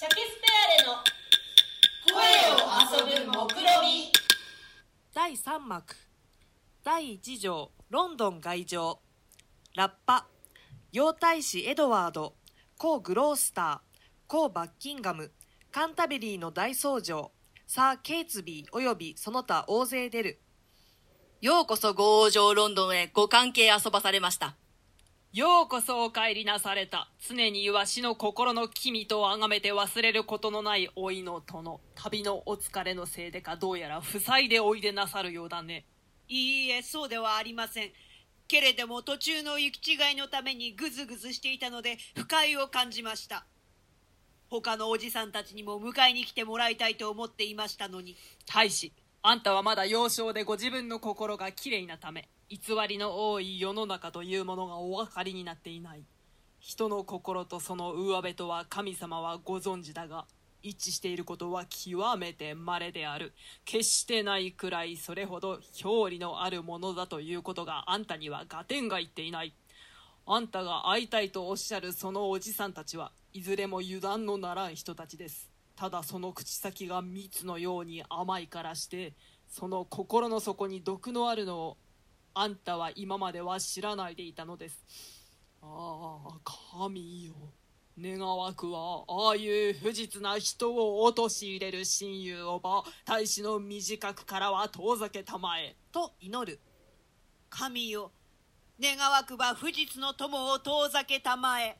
シャケスペアレの声を遊ぶ目論み。第3幕第1条ロンドン外場ラッパ洋大使エドワード。コグロースター。コバッキンガム。カンタベリーの大僧正サー・ケイツビー及びその他大勢出る。ようこそご往生ロンドンへご関係遊ばされました。ようこそお帰りなされた。常にわしの心の君と崇めて忘れることのない老いの殿。旅のお疲れのせいでかどうやら塞いでおいでなさるようだね。いいえ、そうではありません。けれども途中の行き違いのためにぐずぐずしていたので不快を感じました。他のおじさんたちにも迎えに来てもらいたいと思っていましたのに。大使、あんたはまだ幼少でご自分の心がきれいなため、偽りの多い世の中というものがお分かりになっていない。人の心とその上辺とは神様はご存知だが、一致していることは極めて稀である。決してないくらいそれほど表裏のあるものだということがあんたには合点がいっていない。あんたが会いたいとおっしゃるそのおじさんたちはいずれも油断のならん人たちです。ただその口先が蜜のように甘いからして、その心の底に毒のあるのをあんたは今までは知らないでいたのです。ああ、神よ。願わくは、ああいう不実な人を陥れる親友をば、大使の短くからは遠ざけたまえ。と祈る神よ、願わくば不実の友を遠ざけたまえ。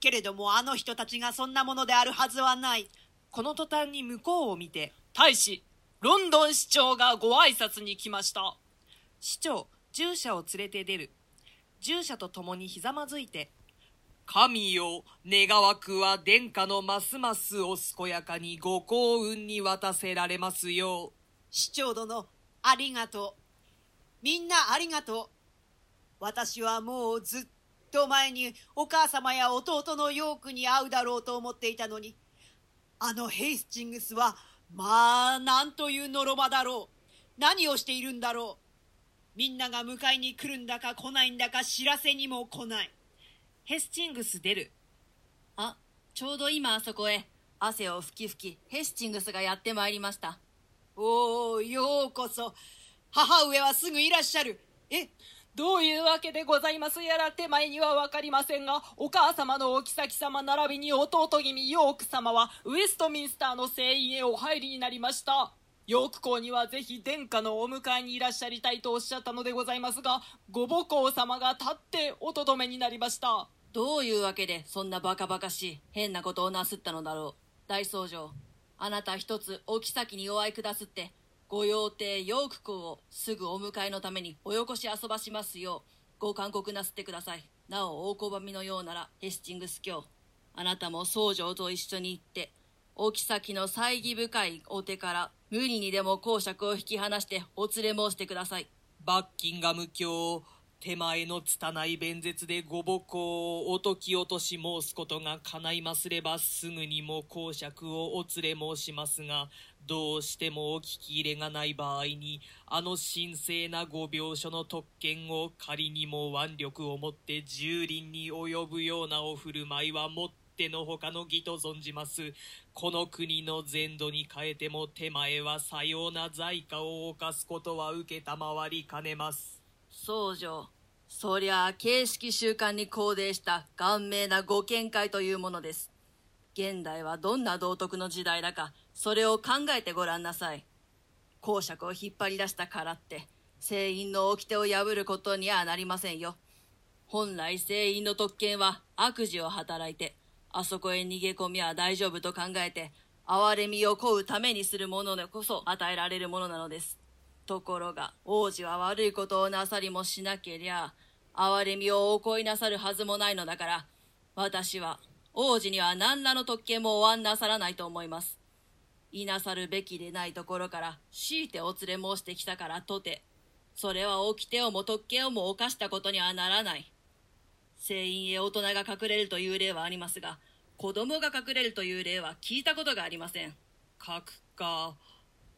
けれどもあの人たちがそんなものであるはずはない。この途端に向こうを見て大使、ロンドン市長がご挨拶に来ました。市長従者を連れて出る従者と共にひざまずいて神よ、願わくは殿下のますますお健やかにご幸運に渡せられますよう。市長殿、ありがとう。みんなありがとう。私はもうずっと前にお母様や弟のヨークに会うだろうと思っていたのに、あのヘイスチングスは、まあ、なんというのろまだろう。何をしているんだろう。みんなが迎えに来るんだか来ないんだか知らせにも来ない。ヘスチングス出るあ、ちょうど今あそこへ、汗を吹き吹き、ヘスチングスがやってまいりました。おお、ようこそ。母上はすぐいらっしゃる。え、どういうわけでございますやら手前にはわかりませんが、お母様のお妃様並びに弟君ヨーク様はウエストミンスターの聖院へお入りになりました。ヨーク公にはぜひ殿下のお迎えにいらっしゃりたいとおっしゃったのでございますが、ご母公様が立っておとどめになりました。どういうわけで、そんなバカバカしい、変なことをなすったのだろう。大僧正、あなた一つお妃にお会いくだすって、ご用邸ヨーク公をすぐお迎えのためにおよこし遊ばしますよう、ご勧告なすってください。なお、大拒みのようなら、ヘスチングス卿、あなたも僧正と一緒に行って、お妃の猜疑深いお手から、無理にでも公爵を引き離してお連れ申してください。バッキンガム卿、手前の拙い弁舌でご母公をおとき落とし申すことが叶いますればすぐにも公爵をお連れ申しますが、どうしてもお聞き入れがない場合に、あの神聖なご病所の特権を仮にも腕力をもって蹂躙に及ぶようなお振る舞いはもってのほかの義と存じます。この国の全土に変えても手前はさような罪過を犯すことは受けたまわりかねます。僧正そりゃあ形式習慣に肯定した顔命なご見解というものです現代はどんな道徳の時代だかそれを考えてごらんなさい。公爵を引っ張り出したからって聖院の掟を破ることにはなりませんよ。本来聖院の特権は悪事を働いてあそこへ逃げ込みは大丈夫と考えて憐れみを請うためにするものでこそ与えられるものなのです。ところが王子は悪いことをなさりもしなけりゃ憐れみをおこいなさるはずもないのだから私は王子には何らの特権もおわんなさらないと思いますいなさるべきでないところから強いてお連れ申してきたからとてそれは掟をも特権をも犯したことにはならない聖院へ大人が隠れるという例はありますが子供が隠れるという例は聞いたことがありません書くか、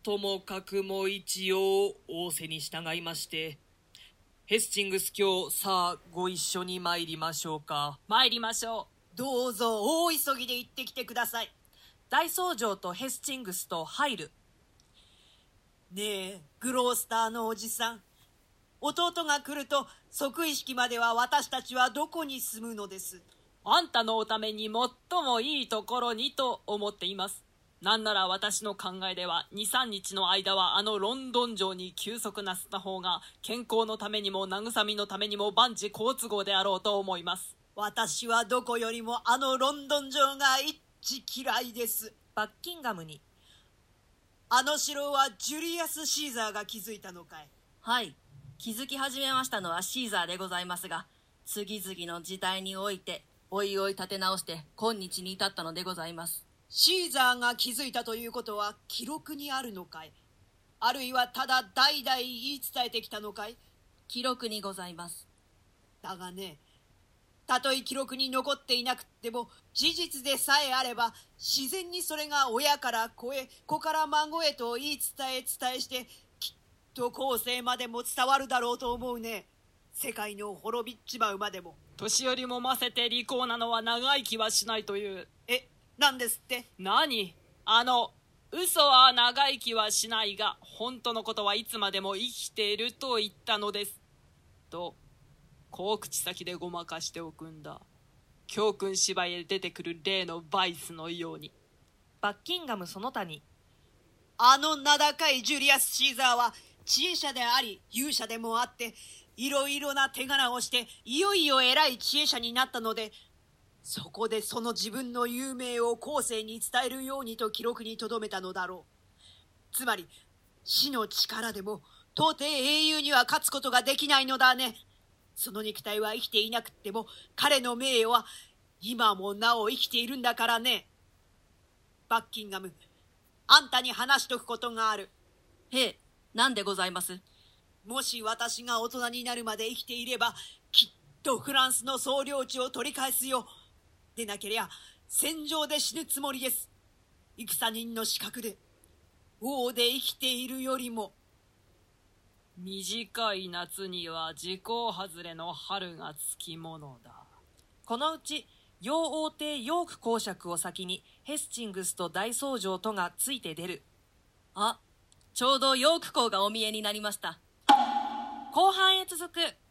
ともかくも一応仰せに従いまして、ヘスチングス卿、さあご一緒に参りましょうか。参りましょう。どうぞ大急ぎで行ってきてください。大僧正とヘスチングスと入るねえグロースターのおじさん。弟が来ると即位式までは私たちはどこに住むのです。あんたのおために最もいいところにと思っています。なんなら私の考えでは23日の間はあのロンドン城に休息なすった方が健康のためにも慰みのためにも万事好都合であろうと思います。私はどこよりもあのロンドン城が一嫌いです。バッキンガムに。あの城はジュリアス・シーザーが築いたのかい。はい。気づき始めましたのはシーザーでございますが次々の時代においておいおい立て直して今日に至ったのでございます。シーザーが築いたということは記録にあるのかい。あるいはただ代々言い伝えてきたのかい。記録にございます。だがねたとえ記録に残っていなくっても事実でさえあれば自然にそれが親から子へ子から孫へと言い伝え伝えしてきっと後世までも伝わるだろうと思うね。世界の滅びっちまうまでも。年寄りもませて利口なのは長生きはしないという。えなんですって？何？あの嘘は長生きはしないが本当のことはいつまでも生きていると言ったのです。とこう口先でごまかしておくんだ。教訓芝居へ出てくる例のバイスのように。バッキンガムその他にあの名高いジュリアス・シーザーは知恵者であり勇者でもあっていろいろな手柄をしていよいよ偉い知恵者になったのでそこでその自分の有名を後世に伝えるようにと記録に留めたのだろう。つまり死の力でも到底英雄には勝つことができないのだねその肉体は生きていなくっても彼の名誉は今もなお生きているんだからね。バッキンガムあんたに話しとくことがある。へえ何でございます？もし私が大人になるまで生きていればきっとフランスの総領地を取り返すよ。でなけりゃ戦場で死ぬつもりです。戦人の資格で王で生きているよりも短い夏には時効外れの春がつきものだ。このうち洋王帝ヨーク公爵を先にヘスチングスと大僧正とがついて出る。あちょうどヨーク公がお見えになりました。後半へ続く。